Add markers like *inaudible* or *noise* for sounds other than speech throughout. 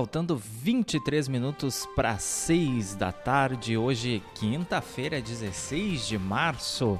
faltando 23 minutos para 6 da tarde. Hoje, quinta-feira, 16 de março.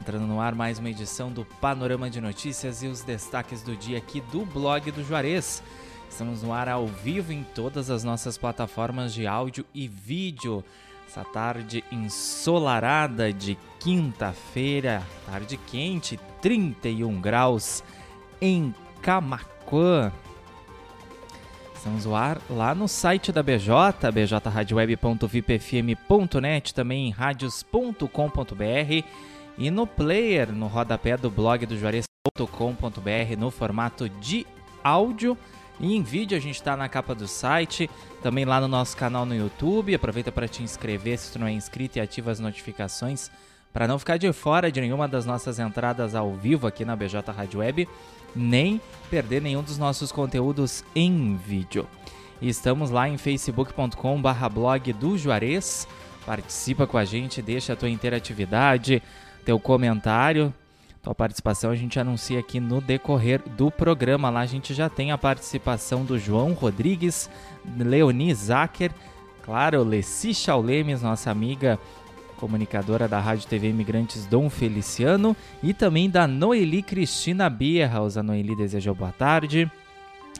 Entrando no ar mais uma edição do Panorama de Notícias e os destaques do dia aqui do blog do Juarez. Estamos no ar ao vivo em todas as nossas plataformas de áudio e vídeo. Essa tarde ensolarada de quinta-feira, tarde quente, 31 graus em Camacuã. Estamos ar lá no site da BJ, bjradioweb.vipfm.net, também em radios.com.br e no player, no rodapé do blog do Juarez.com.br, no formato de áudio e em vídeo. A gente está na capa do site, também lá no nosso canal no YouTube. Aproveita para te inscrever se tu não é inscrito e ativa as notificações para não ficar de fora de nenhuma das nossas entradas ao vivo aqui na BJ Rádio Web nem perder nenhum dos nossos conteúdos em vídeo. Estamos lá em facebook.com/blog do Juarez. Participa com a gente, deixa a tua interatividade, teu comentário, tua participação a gente anuncia aqui no decorrer do programa. Lá a gente já tem a participação do João Rodrigues, Leoni Zacher, claro, Leci Chaulemes, nossa amiga comunicadora da Rádio TV Imigrantes Dom Feliciano e também da Noeli Cristina Bierhaus. A Noeli desejou boa tarde.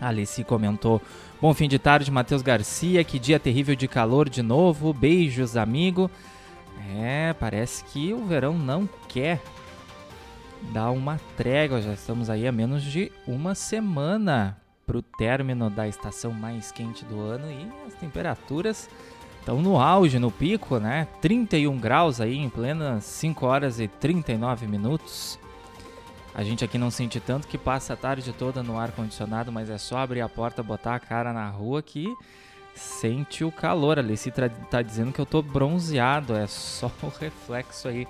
A Alice comentou: Bom fim de tarde, Matheus Garcia. Que dia terrível de calor de novo. Beijos, amigo. É, parece que o verão não quer dar uma trégua. Já estamos aí a menos de uma semana para o término da estação mais quente do ano e as temperaturas Estão no auge, no pico, né? 31 graus aí em plenas 5 horas e 39 minutos. A gente aqui não sente tanto que passa a tarde toda no ar condicionado, mas é só abrir a porta, botar a cara na rua que sente o calor. A Alice tá dizendo que eu tô bronzeado, é só *laughs* o reflexo aí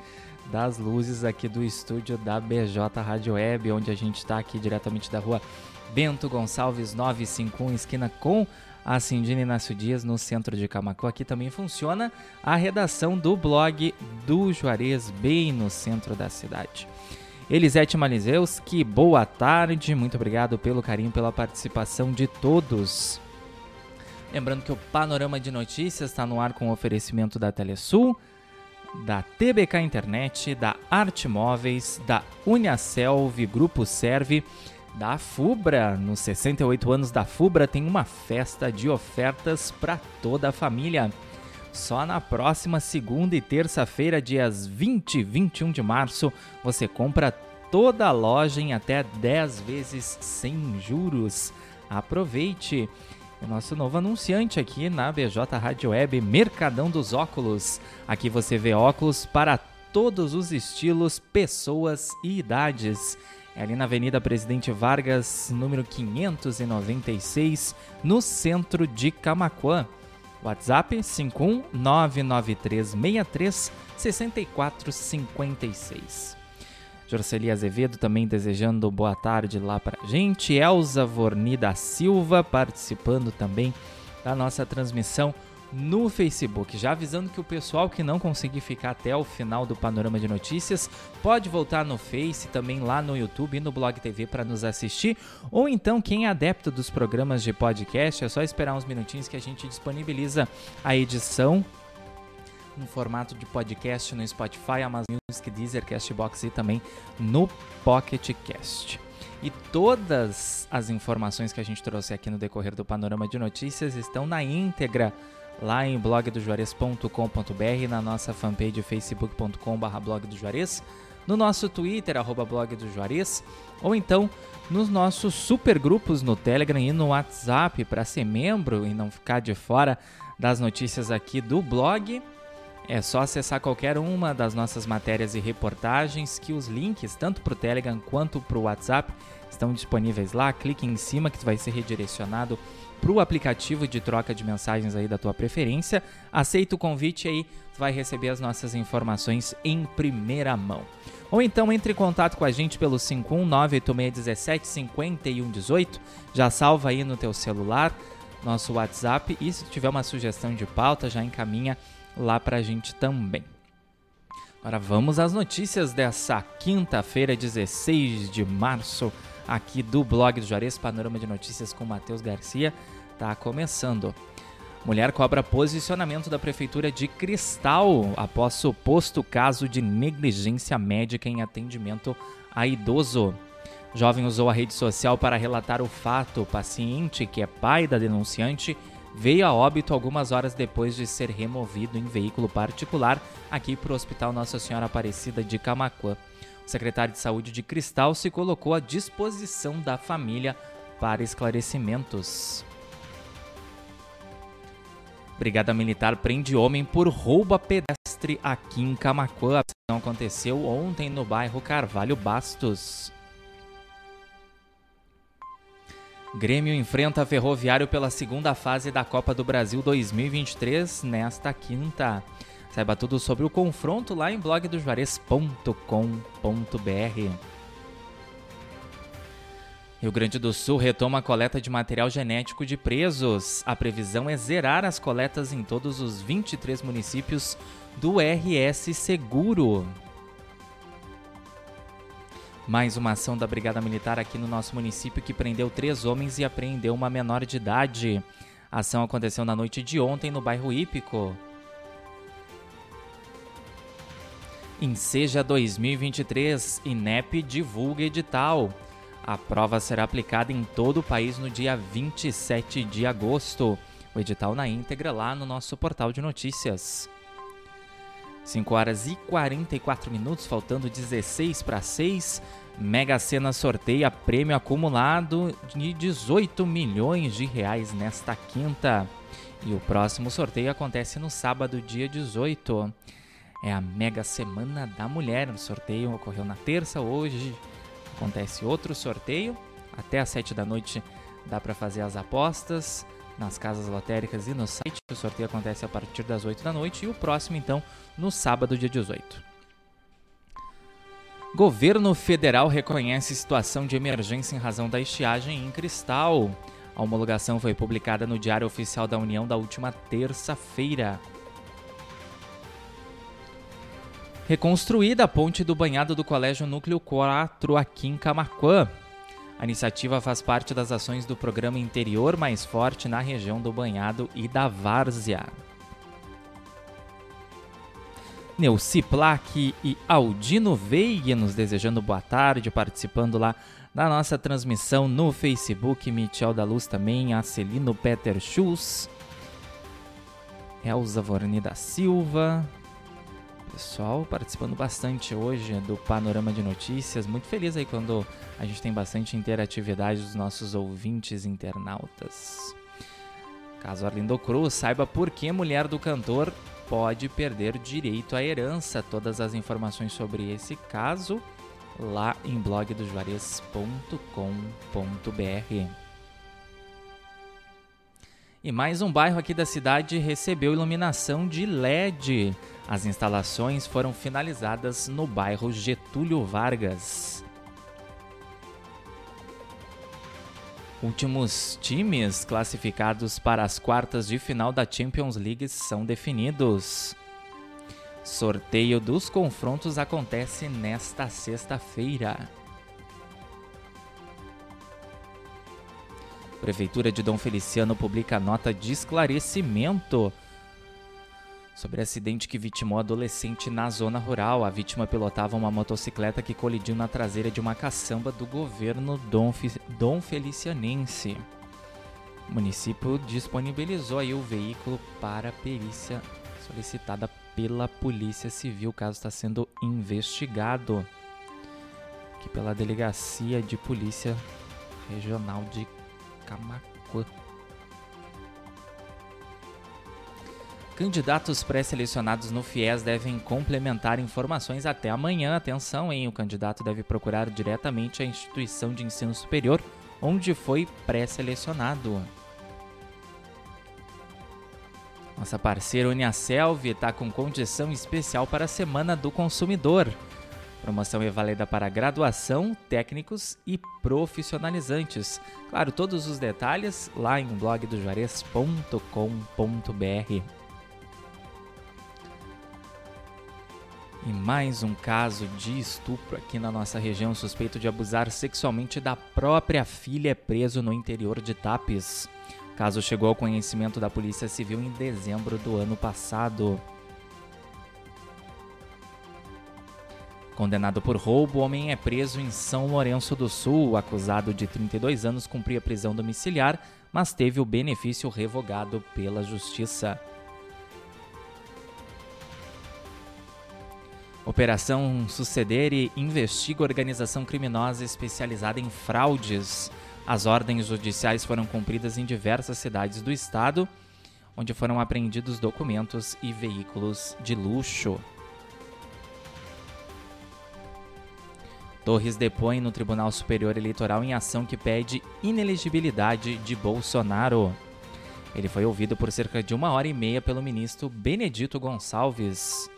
das luzes aqui do estúdio da BJ Rádio Web, onde a gente está aqui diretamente da rua Bento Gonçalves 951, esquina com a Cindina Inácio Dias, no centro de Camacu. Aqui também funciona a redação do blog do Juarez, bem no centro da cidade. Elisete Malizeus, que boa tarde, muito obrigado pelo carinho, pela participação de todos. Lembrando que o Panorama de Notícias está no ar com oferecimento da Telesul, da TBK Internet, da Arte Móveis, da Uniaselv, Grupo Serve da Fubra. Nos 68 anos da Fubra tem uma festa de ofertas para toda a família. Só na próxima segunda e terça-feira, dias 20 e 21 de março, você compra toda a loja em até 10 vezes sem juros. Aproveite! O nosso novo anunciante aqui na BJ Rádio Web, Mercadão dos Óculos. Aqui você vê óculos para todos os estilos, pessoas e idades. É ali na Avenida Presidente Vargas, número 596, no centro de Camacuã. WhatsApp 51993636456. Jorceli Azevedo também desejando boa tarde lá pra gente. Elza Vorni da Silva participando também da nossa transmissão no Facebook. Já avisando que o pessoal que não conseguir ficar até o final do panorama de notícias pode voltar no Face, também lá no YouTube e no Blog TV para nos assistir. Ou então, quem é adepto dos programas de podcast, é só esperar uns minutinhos que a gente disponibiliza a edição no formato de podcast no Spotify, Amazon Music, Deezer, Castbox e também no Pocket Cast. E todas as informações que a gente trouxe aqui no decorrer do Panorama de Notícias estão na íntegra lá em blogdojuarez.com.br, na nossa fanpage facebook.com.br blog no nosso Twitter, arroba ou então nos nossos super grupos no Telegram e no WhatsApp para ser membro e não ficar de fora das notícias aqui do blog. É só acessar qualquer uma das nossas matérias e reportagens que os links, tanto para o Telegram quanto para o WhatsApp, estão disponíveis lá. Clique em cima que vai ser redirecionado para o aplicativo de troca de mensagens aí da tua preferência. Aceita o convite aí, vai receber as nossas informações em primeira mão. Ou então entre em contato com a gente pelo 51986175118, já salva aí no teu celular nosso WhatsApp e se tiver uma sugestão de pauta já encaminha lá para a gente também. Agora vamos às notícias dessa quinta-feira, 16 de março aqui do blog do Juarez, Panorama de Notícias com Matheus Garcia. está começando. Mulher cobra posicionamento da Prefeitura de Cristal após suposto caso de negligência médica em atendimento a idoso. Jovem usou a rede social para relatar o fato. O paciente, que é pai da denunciante, veio a óbito algumas horas depois de ser removido em veículo particular aqui para o Hospital Nossa Senhora Aparecida de Camacuã. Secretário de Saúde de Cristal se colocou à disposição da família para esclarecimentos. Brigada Militar prende homem por roubo a pedestre aqui em Camacuã. A ação aconteceu ontem no bairro Carvalho Bastos. Grêmio enfrenta Ferroviário pela segunda fase da Copa do Brasil 2023 nesta quinta. Saiba tudo sobre o confronto lá em blogdojuarez.com.br. Rio Grande do Sul retoma a coleta de material genético de presos. A previsão é zerar as coletas em todos os 23 municípios do RS Seguro. Mais uma ação da Brigada Militar aqui no nosso município que prendeu três homens e apreendeu uma menor de idade. A ação aconteceu na noite de ontem no bairro Hípico. Enseja 2023, INEP divulga edital. A prova será aplicada em todo o país no dia 27 de agosto. O edital na íntegra lá no nosso portal de notícias. 5 horas e 44 minutos, faltando 16 para 6. Mega Sena sorteia prêmio acumulado de 18 milhões de reais nesta quinta. E o próximo sorteio acontece no sábado, dia 18. É a Mega Semana da Mulher. O sorteio ocorreu na terça, hoje acontece outro sorteio. Até às 7 da noite dá para fazer as apostas nas casas lotéricas e no site. O sorteio acontece a partir das 8 da noite e o próximo, então, no sábado, dia 18. Governo federal reconhece situação de emergência em razão da estiagem em Cristal. A homologação foi publicada no Diário Oficial da União da última terça-feira. Reconstruída a ponte do banhado do Colégio Núcleo 4 aqui em Camacuã. A iniciativa faz parte das ações do programa Interior Mais Forte na região do Banhado e da Várzea. Neuci Plaque e Aldino Veiga nos desejando boa tarde, participando lá da nossa transmissão no Facebook. Michel da Luz também, Acelino Peter Schultz, Elza Vorni da Silva, pessoal participando bastante hoje do Panorama de Notícias. Muito feliz aí quando a gente tem bastante interatividade dos nossos ouvintes internautas. Caso Arlindo Cruz, saiba por que mulher do cantor pode perder direito à herança. Todas as informações sobre esse caso lá em blogdojuarez.com.br. E mais um bairro aqui da cidade recebeu iluminação de LED. As instalações foram finalizadas no bairro Getúlio Vargas. Últimos times classificados para as quartas de final da Champions League são definidos. Sorteio dos confrontos acontece nesta sexta-feira. Prefeitura de Dom Feliciano publica nota de esclarecimento sobre acidente que vitimou adolescente na zona rural. A vítima pilotava uma motocicleta que colidiu na traseira de uma caçamba do governo Dom, Dom Felicianense. O município disponibilizou aí o veículo para perícia solicitada pela Polícia Civil. O caso está sendo investigado aqui pela Delegacia de Polícia Regional de Camacuã. Candidatos pré-selecionados no FIES devem complementar informações até amanhã. Atenção, hein? O candidato deve procurar diretamente a instituição de ensino superior onde foi pré-selecionado. Nossa parceira Uniaselv está com condição especial para a Semana do Consumidor. Promoção é válida para graduação, técnicos e profissionalizantes. Claro, todos os detalhes lá em blogdojuarez.com.br. E mais um caso de estupro aqui na nossa região. Suspeito de abusar sexualmente da própria filha é preso no interior de Tapes. O caso chegou ao conhecimento da Polícia Civil em dezembro do ano passado. Condenado por roubo, o homem é preso em São Lourenço do Sul. Acusado de 32 anos cumpria prisão domiciliar, mas teve o benefício revogado pela Justiça. Operação Sucedere investiga organização criminosa especializada em fraudes. As ordens judiciais foram cumpridas em diversas cidades do estado, onde foram apreendidos documentos e veículos de luxo. Torres depõe no Tribunal Superior Eleitoral em ação que pede inelegibilidade de Bolsonaro. Ele foi ouvido por cerca de uma hora e meia pelo ministro Benedito Gonçalves.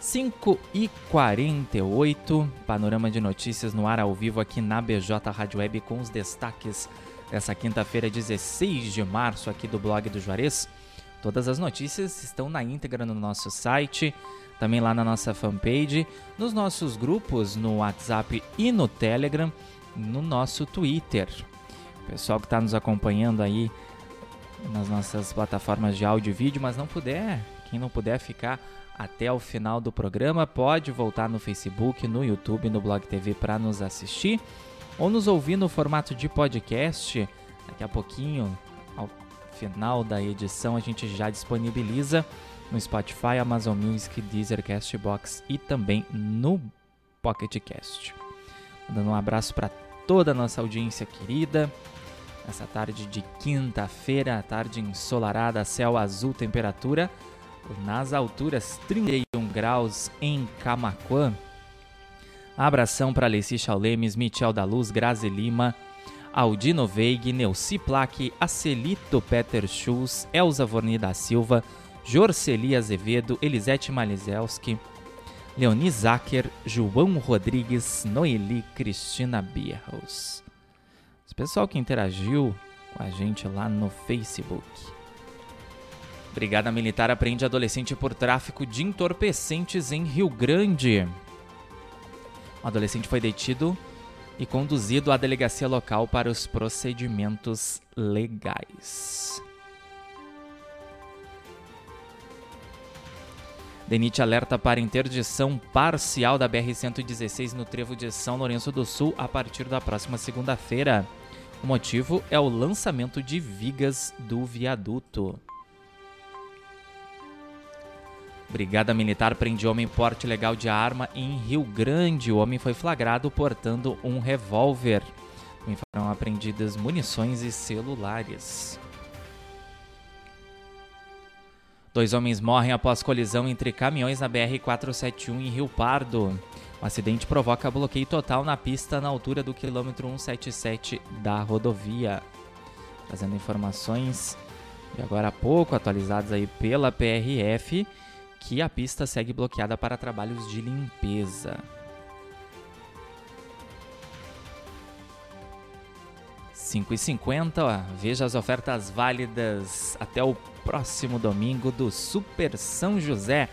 5 e 48, panorama de notícias no ar ao vivo aqui na BJ Rádio Web com os destaques dessa quinta-feira, 16 de março, aqui do blog do Juarez. Todas as notícias estão na íntegra no nosso site, também lá na nossa fanpage, nos nossos grupos no WhatsApp e no Telegram, no nosso Twitter. O pessoal que está nos acompanhando aí nas nossas plataformas de áudio e vídeo, mas não puder, quem não puder ficar até o final do programa, pode voltar no Facebook, no YouTube, no Blog TV para nos assistir ou nos ouvir no formato de podcast. Daqui a pouquinho, ao final da edição, a gente já disponibiliza no Spotify, Amazon Music, Deezer, Castbox e também no Pocket Cast. Dando um abraço para toda a nossa audiência querida. Essa tarde de quinta-feira, tarde ensolarada, céu azul, temperatura nas alturas 31 graus em Camaquã. Abração para Alessi Chaulemes, Michel da Luz, Grazi Lima, Aldino Veig, Neuci Plaque, Acelito Peter Schulz, Elza Vorni da Silva, Jorceli Azevedo, Elisete Malizelski, Leoni Zacher, João Rodrigues, Noeli Cristina Bierhaus. Esse pessoal que interagiu com a gente lá no Facebook. Brigada Militar apreende adolescente por tráfico de entorpecentes em Rio Grande. O adolescente foi detido e conduzido à delegacia local para os procedimentos legais. DENIT alerta para interdição parcial da BR-116 no trevo de São Lourenço do Sul a partir da próxima segunda-feira. O motivo é o lançamento de vigas do viaduto. Brigada Militar prende homem porte legal de arma em Rio Grande. O homem foi flagrado portando um revólver. Foram apreendidas munições e celulares. Dois homens morrem após colisão entre caminhões na BR-471 em Rio Pardo. O acidente provoca bloqueio total na pista na altura do quilômetro 177 da rodovia. Trazendo informações de agora há pouco, atualizadas aí pela PRF que a pista segue bloqueada para trabalhos de limpeza. Cinco e cinquenta, veja as ofertas válidas até o próximo domingo do Super São José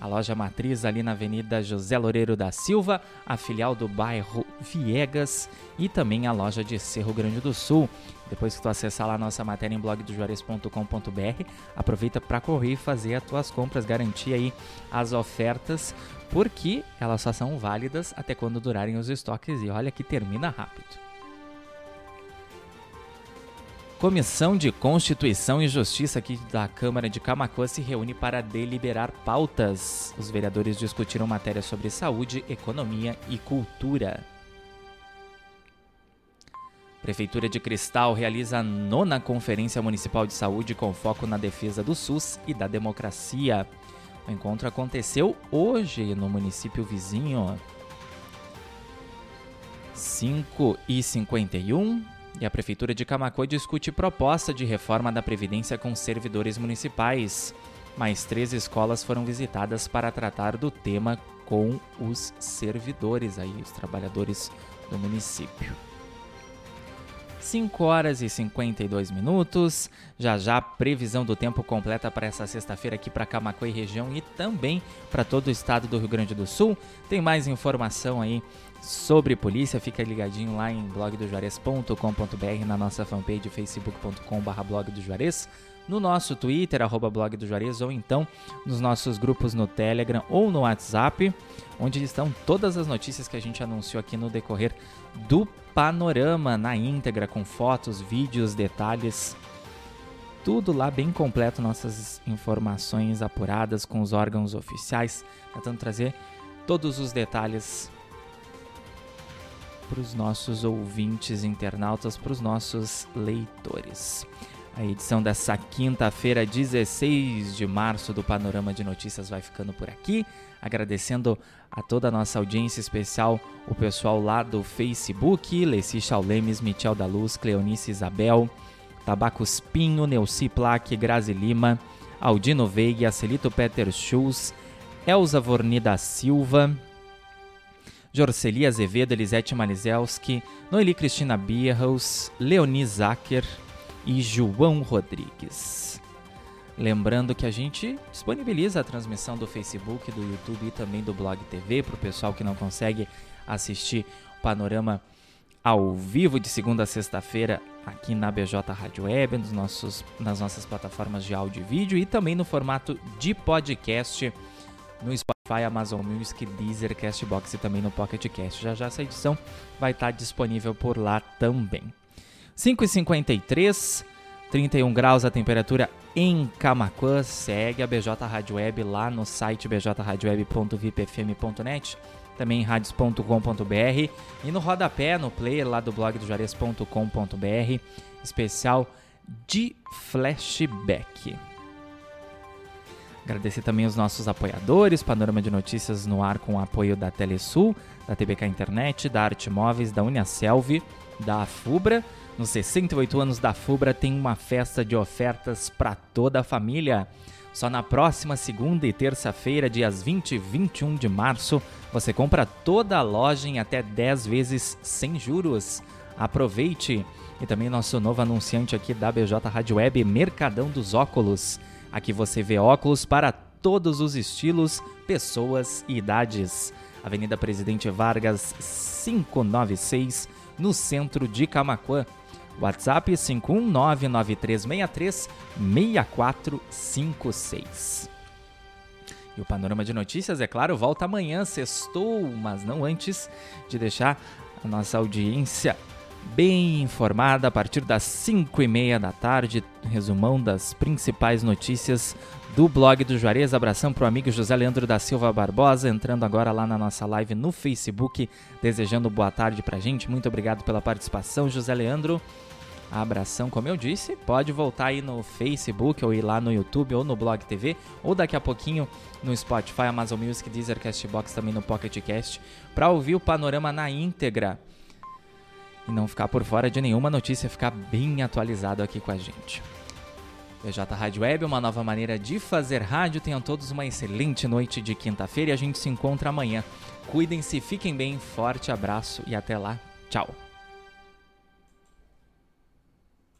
a loja matriz ali na Avenida José Loureiro da Silva, a filial do bairro Viegas e também a loja de Cerro Grande do Sul. Depois que tu acessar lá nossa matéria em blogdojuarez.com.br, aproveita para correr e fazer as tuas compras, garantir aí as ofertas, porque elas só são válidas até quando durarem os estoques e olha que termina rápido. Comissão de Constituição e Justiça aqui da Câmara de Camacuã se reúne para deliberar pautas. Os vereadores discutiram matérias sobre saúde, economia e cultura. Prefeitura de Cristal realiza a nona Conferência Municipal de Saúde com foco na defesa do SUS e da democracia. O encontro aconteceu hoje no município vizinho. 5 e 51 e a Prefeitura de Camacuã discute proposta de reforma da Previdência com servidores municipais. Mais três escolas foram visitadas para tratar do tema com os servidores, aí, os trabalhadores do município. 5 horas e 52 minutos. Já já, previsão do tempo completa para essa sexta-feira aqui para Camacuã e região e também para todo o estado do Rio Grande do Sul. Tem mais informação aí sobre polícia, fica ligadinho lá em blogdojuarez.com.br na nossa fanpage Juarez, no nosso Twitter, arroba ou então nos nossos grupos no Telegram ou no WhatsApp, onde estão todas as notícias que a gente anunciou aqui no decorrer do panorama na íntegra, com fotos, vídeos, detalhes. Tudo lá bem completo, nossas informações apuradas com os órgãos oficiais, tentando trazer todos os detalhes para os nossos ouvintes internautas, para os nossos leitores. A edição dessa quinta-feira, 16 de março, do Panorama de Notícias vai ficando por aqui. Agradecendo a toda a nossa audiência especial, o pessoal lá do Facebook, Leci Chaulemes, Michel da Luz, Cleonice Isabel, Tabacos Pinho, Neuci Plaque, Grazi Lima, Aldino Veiga, Celito Peter Schulz, Elza Vorni da Silva, Jorceli Azevedo, Elisete Malizelski, Noeli Cristina Bierhaus, Leoni Zacher e João Rodrigues. Lembrando que a gente disponibiliza a transmissão do Facebook, do YouTube e também do Blog TV para o pessoal que não consegue assistir o panorama ao vivo de segunda a sexta-feira aqui na BJ Rádio Web, nos nossos, nas nossas plataformas de áudio e vídeo e também no formato de podcast no Spotify, Amazon Music, Deezer, Castbox e também no Pocket Cast. Já já essa edição vai estar disponível por lá também. 5h53, 31 graus a temperatura em Camacuã. Segue a BJ Rádio Web lá no site bjradioweb.vipfm.net, também em radios.com.br e no rodapé, no player lá do blog do Juarez.com.br, especial de flashback. Agradecer também os nossos apoiadores, Panorama de Notícias no ar com o apoio da Telesul, da TBK Internet, da Arte Móveis, da Uniaselv, da Fubra. Nos 68 anos da Fubra tem uma festa de ofertas para toda a família. Só na próxima segunda e terça-feira, dias 20 e 21 de março, você compra toda a loja em até 10 vezes sem juros. Aproveite! E também nosso novo anunciante aqui da BJ Rádio Web, Mercadão dos Óculos. Aqui você vê óculos para todos os estilos, pessoas e idades. Avenida Presidente Vargas 596, no centro de Camacuã. WhatsApp 51993636456. E o Panorama de Notícias, é claro, volta amanhã, sextou, mas não antes de deixar a nossa audiência bem informada a partir das 5 e meia da tarde. Resumão das principais notícias do blog do Juarez. Abração para o amigo José Leandro da Silva Barbosa, entrando agora lá na nossa live no Facebook, desejando boa tarde para gente. Muito obrigado pela participação, José Leandro. Abração, como eu disse, pode voltar aí no Facebook ou ir lá no YouTube ou no Blog TV ou daqui a pouquinho no Spotify, Amazon Music, Deezer, Castbox, também no Pocket Cast para ouvir o panorama na íntegra e não ficar por fora de nenhuma notícia, ficar bem atualizado aqui com a gente. BJ Rádio Web, uma nova maneira de fazer rádio. Tenham todos uma excelente noite de quinta-feira e a gente se encontra amanhã. Cuidem-se, fiquem bem, forte abraço e até lá. Tchau.